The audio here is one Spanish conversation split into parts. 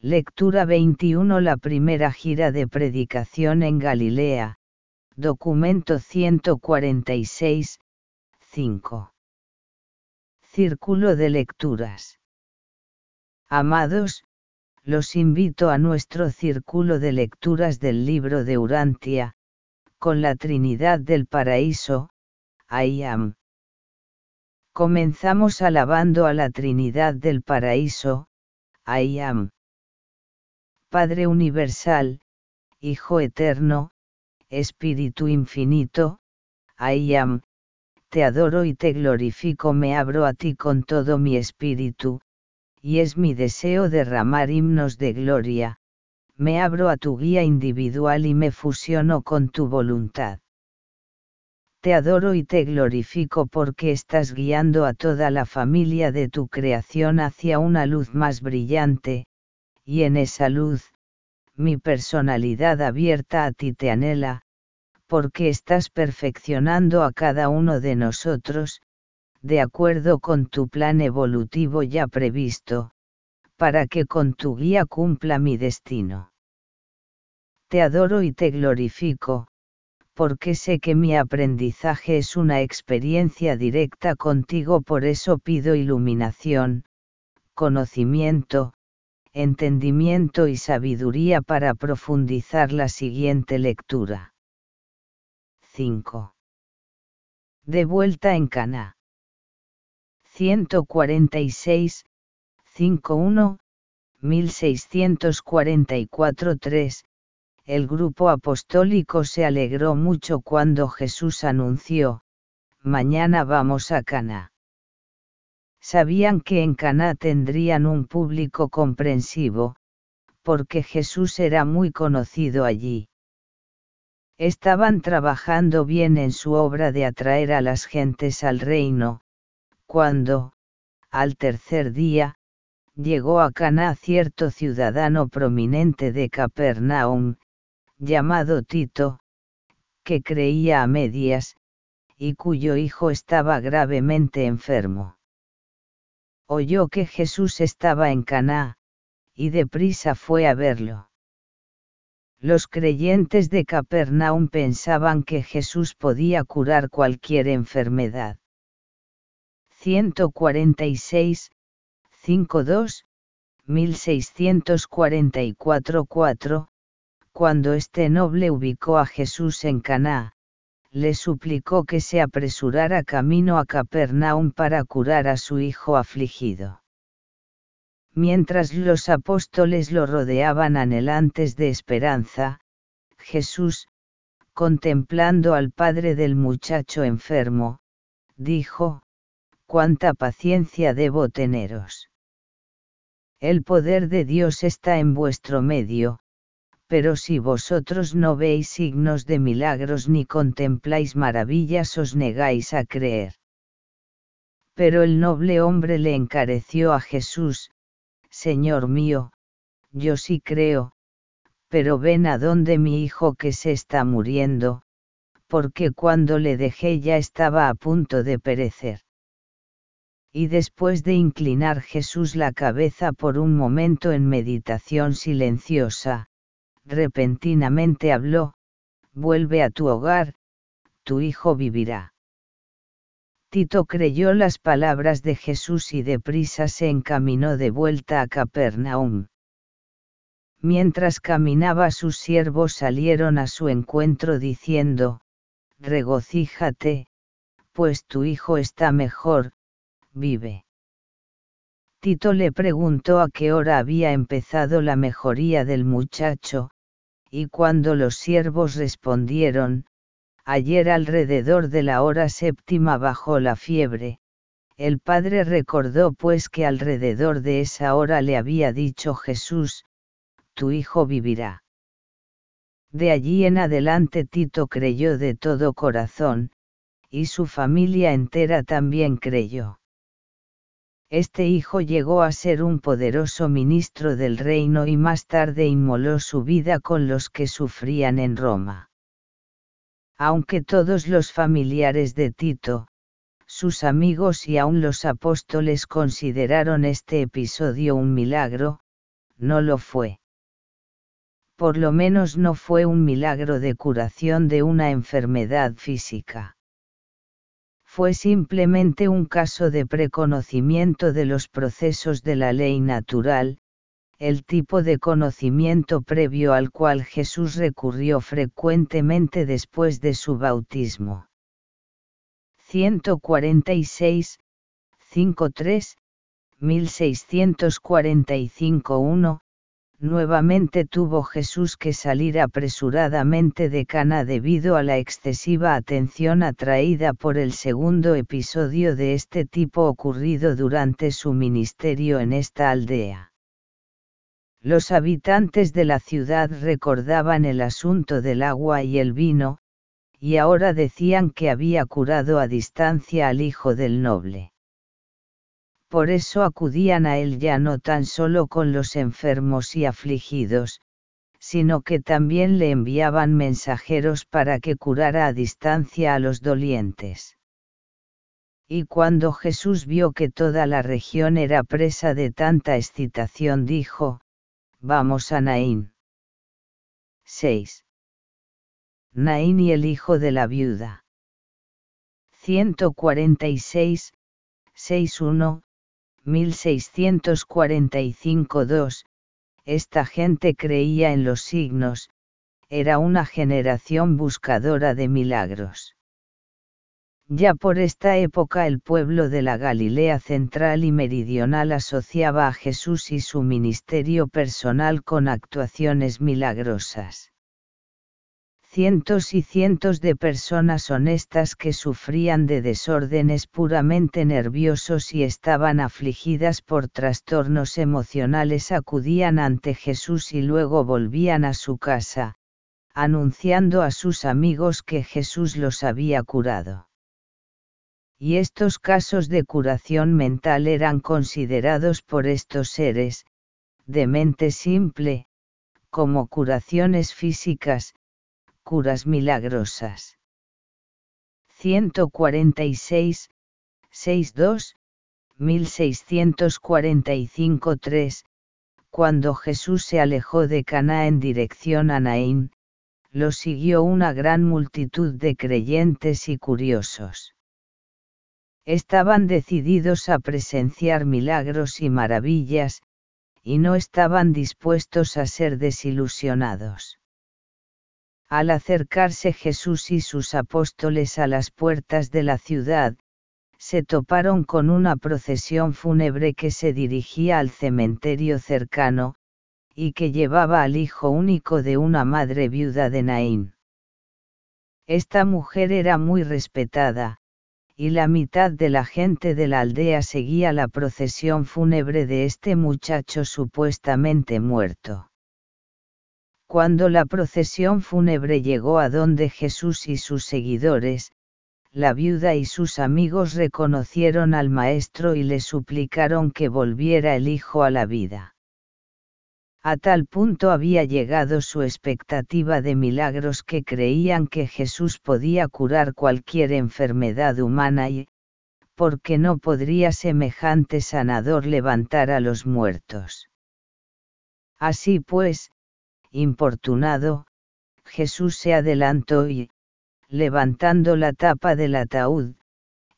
Lectura 21 La primera gira de predicación en Galilea. Documento 146, 5. Círculo de lecturas. Amados, los invito a nuestro círculo de lecturas del libro de Urantia, con la Trinidad del Paraíso, I am. Comenzamos alabando a la Trinidad del Paraíso, I am. Padre Universal, Hijo Eterno, Espíritu Infinito, I am, te adoro y te glorifico, me abro a ti con todo mi espíritu, y es mi deseo derramar himnos de gloria, me abro a tu guía individual y me fusiono con tu voluntad. Te adoro y te glorifico porque estás guiando a toda la familia de tu creación hacia una luz más brillante, y en esa luz, mi personalidad abierta a ti te anhela, porque estás perfeccionando a cada uno de nosotros, de acuerdo con tu plan evolutivo ya previsto, para que con tu guía cumpla mi destino. Te adoro y te glorifico, porque sé que mi aprendizaje es una experiencia directa contigo, por eso pido iluminación, conocimiento, entendimiento y sabiduría para profundizar la siguiente lectura. 5. De vuelta en Cana. 146, 51, 1644 3. El grupo apostólico se alegró mucho cuando Jesús anunció, mañana vamos a Cana sabían que en Caná tendrían un público comprensivo, porque Jesús era muy conocido allí. Estaban trabajando bien en su obra de atraer a las gentes al reino, cuando, al tercer día, llegó a Caná cierto ciudadano prominente de Capernaum, llamado Tito, que creía a medias, y cuyo hijo estaba gravemente enfermo oyó que Jesús estaba en Caná, y deprisa fue a verlo. Los creyentes de Capernaum pensaban que Jesús podía curar cualquier enfermedad. 146, 52, 1644 4, cuando este noble ubicó a Jesús en Caná, le suplicó que se apresurara camino a Capernaum para curar a su hijo afligido. Mientras los apóstoles lo rodeaban anhelantes de esperanza, Jesús, contemplando al padre del muchacho enfermo, dijo, cuánta paciencia debo teneros. El poder de Dios está en vuestro medio, pero si vosotros no veis signos de milagros ni contempláis maravillas os negáis a creer. Pero el noble hombre le encareció a Jesús, Señor mío, yo sí creo, pero ven a donde mi hijo que se está muriendo, porque cuando le dejé ya estaba a punto de perecer. Y después de inclinar Jesús la cabeza por un momento en meditación silenciosa, repentinamente habló, vuelve a tu hogar, tu hijo vivirá. Tito creyó las palabras de Jesús y deprisa se encaminó de vuelta a Capernaum. Mientras caminaba sus siervos salieron a su encuentro diciendo, Regocíjate, pues tu hijo está mejor, vive. Tito le preguntó a qué hora había empezado la mejoría del muchacho, y cuando los siervos respondieron, ayer alrededor de la hora séptima bajó la fiebre, el padre recordó pues que alrededor de esa hora le había dicho Jesús, tu hijo vivirá. De allí en adelante Tito creyó de todo corazón, y su familia entera también creyó. Este hijo llegó a ser un poderoso ministro del reino y más tarde inmoló su vida con los que sufrían en Roma. Aunque todos los familiares de Tito, sus amigos y aun los apóstoles consideraron este episodio un milagro, no lo fue. Por lo menos no fue un milagro de curación de una enfermedad física. Fue simplemente un caso de preconocimiento de los procesos de la ley natural, el tipo de conocimiento previo al cual Jesús recurrió frecuentemente después de su bautismo. 146, 5.3, 1645.1, nuevamente tuvo Jesús que salir apresuradamente de Cana debido a la excesiva atención atraída por el segundo episodio de este tipo ocurrido durante su ministerio en esta aldea. Los habitantes de la ciudad recordaban el asunto del agua y el vino, y ahora decían que había curado a distancia al hijo del noble. Por eso acudían a él ya no tan solo con los enfermos y afligidos, sino que también le enviaban mensajeros para que curara a distancia a los dolientes. Y cuando Jesús vio que toda la región era presa de tanta excitación dijo, Vamos a Naín. 6. Naín y el hijo de la viuda. 146, 61, 1645 2. Esta gente creía en los signos, era una generación buscadora de milagros. Ya por esta época el pueblo de la Galilea central y meridional asociaba a Jesús y su ministerio personal con actuaciones milagrosas. Cientos y cientos de personas honestas que sufrían de desórdenes puramente nerviosos y estaban afligidas por trastornos emocionales acudían ante Jesús y luego volvían a su casa, anunciando a sus amigos que Jesús los había curado. Y estos casos de curación mental eran considerados por estos seres, de mente simple, como curaciones físicas, curas milagrosas. 146, 62, 1645 3, cuando Jesús se alejó de Caná en dirección a Naín, lo siguió una gran multitud de creyentes y curiosos estaban decididos a presenciar milagros y maravillas, y no estaban dispuestos a ser desilusionados. Al acercarse Jesús y sus apóstoles a las puertas de la ciudad, se toparon con una procesión fúnebre que se dirigía al cementerio cercano, y que llevaba al hijo único de una madre viuda de Naín. Esta mujer era muy respetada, y la mitad de la gente de la aldea seguía la procesión fúnebre de este muchacho supuestamente muerto. Cuando la procesión fúnebre llegó a donde Jesús y sus seguidores, la viuda y sus amigos reconocieron al Maestro y le suplicaron que volviera el Hijo a la vida. A tal punto había llegado su expectativa de milagros que creían que Jesús podía curar cualquier enfermedad humana y, porque no podría semejante sanador levantar a los muertos. Así pues, importunado, Jesús se adelantó y, levantando la tapa del ataúd,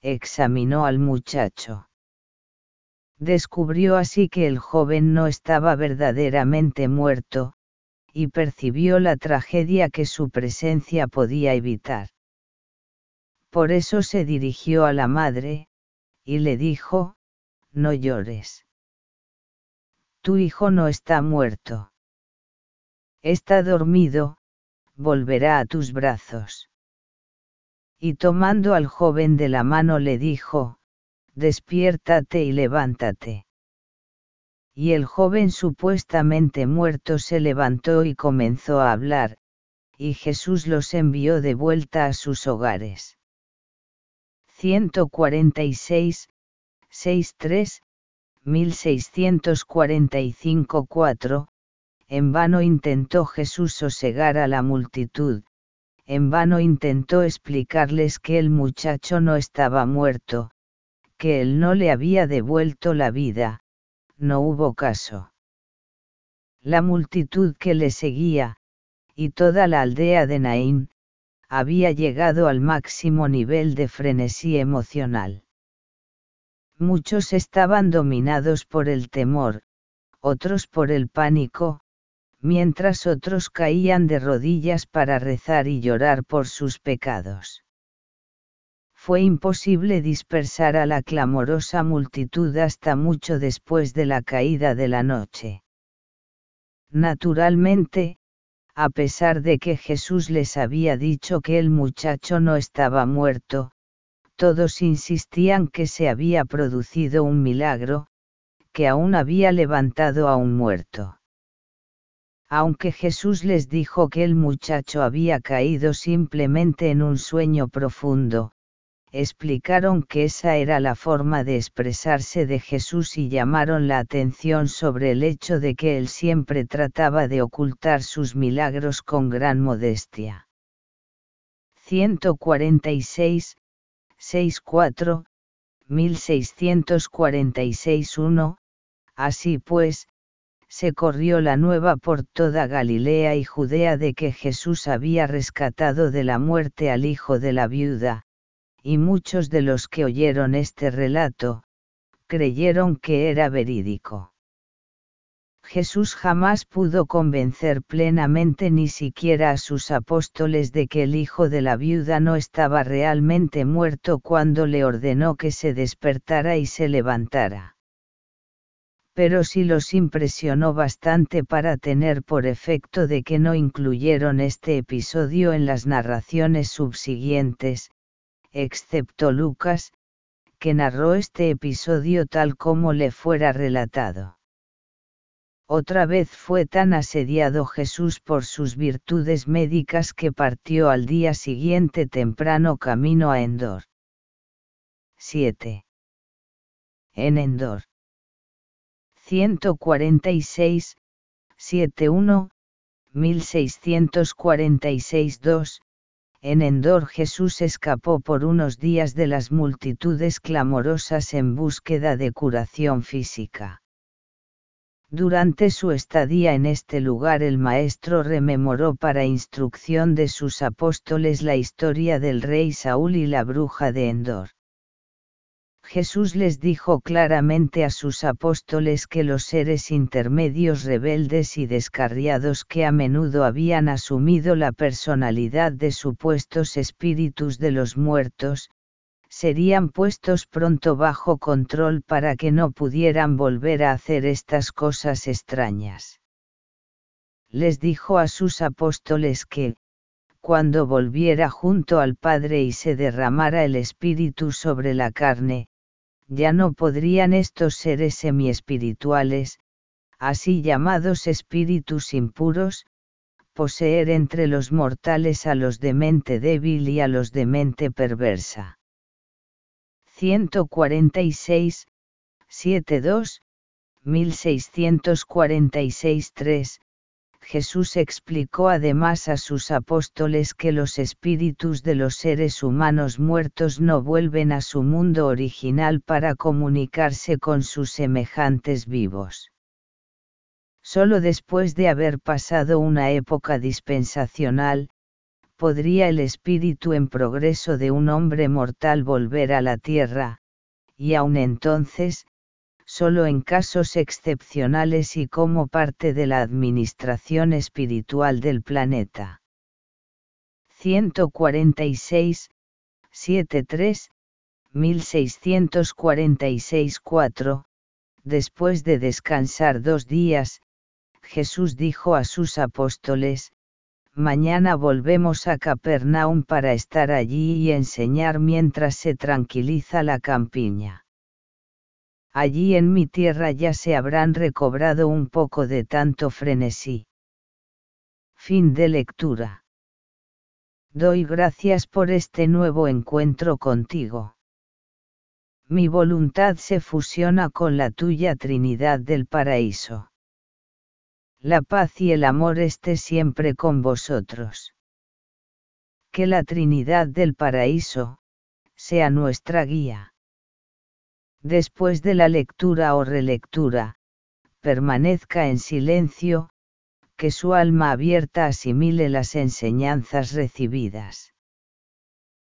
examinó al muchacho. Descubrió así que el joven no estaba verdaderamente muerto, y percibió la tragedia que su presencia podía evitar. Por eso se dirigió a la madre, y le dijo, no llores. Tu hijo no está muerto. Está dormido, volverá a tus brazos. Y tomando al joven de la mano le dijo, despiértate y levántate. Y el joven supuestamente muerto se levantó y comenzó a hablar, y Jesús los envió de vuelta a sus hogares. 146, 63, 1645 4, en vano intentó Jesús sosegar a la multitud, en vano intentó explicarles que el muchacho no estaba muerto, que él no le había devuelto la vida, no hubo caso. La multitud que le seguía, y toda la aldea de Naín, había llegado al máximo nivel de frenesí emocional. Muchos estaban dominados por el temor, otros por el pánico, mientras otros caían de rodillas para rezar y llorar por sus pecados. Fue imposible dispersar a la clamorosa multitud hasta mucho después de la caída de la noche. Naturalmente, a pesar de que Jesús les había dicho que el muchacho no estaba muerto, todos insistían que se había producido un milagro, que aún había levantado a un muerto. Aunque Jesús les dijo que el muchacho había caído simplemente en un sueño profundo, explicaron que esa era la forma de expresarse de Jesús y llamaron la atención sobre el hecho de que él siempre trataba de ocultar sus milagros con gran modestia. 146, 64, 1646 1, Así pues, se corrió la nueva por toda Galilea y Judea de que Jesús había rescatado de la muerte al hijo de la viuda, y muchos de los que oyeron este relato, creyeron que era verídico. Jesús jamás pudo convencer plenamente ni siquiera a sus apóstoles de que el hijo de la viuda no estaba realmente muerto cuando le ordenó que se despertara y se levantara. Pero sí los impresionó bastante para tener por efecto de que no incluyeron este episodio en las narraciones subsiguientes, excepto Lucas, que narró este episodio tal como le fuera relatado. Otra vez fue tan asediado Jesús por sus virtudes médicas que partió al día siguiente temprano camino a Endor. 7. En Endor. 146, 71, 1646 2, en Endor Jesús escapó por unos días de las multitudes clamorosas en búsqueda de curación física. Durante su estadía en este lugar el maestro rememoró para instrucción de sus apóstoles la historia del rey Saúl y la bruja de Endor. Jesús les dijo claramente a sus apóstoles que los seres intermedios rebeldes y descarriados que a menudo habían asumido la personalidad de supuestos espíritus de los muertos, serían puestos pronto bajo control para que no pudieran volver a hacer estas cosas extrañas. Les dijo a sus apóstoles que, cuando volviera junto al Padre y se derramara el Espíritu sobre la carne, ya no podrían estos seres semi-espirituales, así llamados espíritus impuros, poseer entre los mortales a los de mente débil y a los de mente perversa. 146, 72, 1646 3, Jesús explicó además a sus apóstoles que los espíritus de los seres humanos muertos no vuelven a su mundo original para comunicarse con sus semejantes vivos. Solo después de haber pasado una época dispensacional, podría el espíritu en progreso de un hombre mortal volver a la tierra, y aun entonces, solo en casos excepcionales y como parte de la administración espiritual del planeta. 146, 73, 1646 4, Después de descansar dos días, Jesús dijo a sus apóstoles, Mañana volvemos a Capernaum para estar allí y enseñar mientras se tranquiliza la campiña allí en mi tierra ya se habrán recobrado un poco de tanto frenesí. Fin de lectura. Doy gracias por este nuevo encuentro contigo. Mi voluntad se fusiona con la tuya Trinidad del Paraíso. La paz y el amor esté siempre con vosotros. Que la Trinidad del Paraíso, sea nuestra guía. Después de la lectura o relectura, permanezca en silencio, que su alma abierta asimile las enseñanzas recibidas.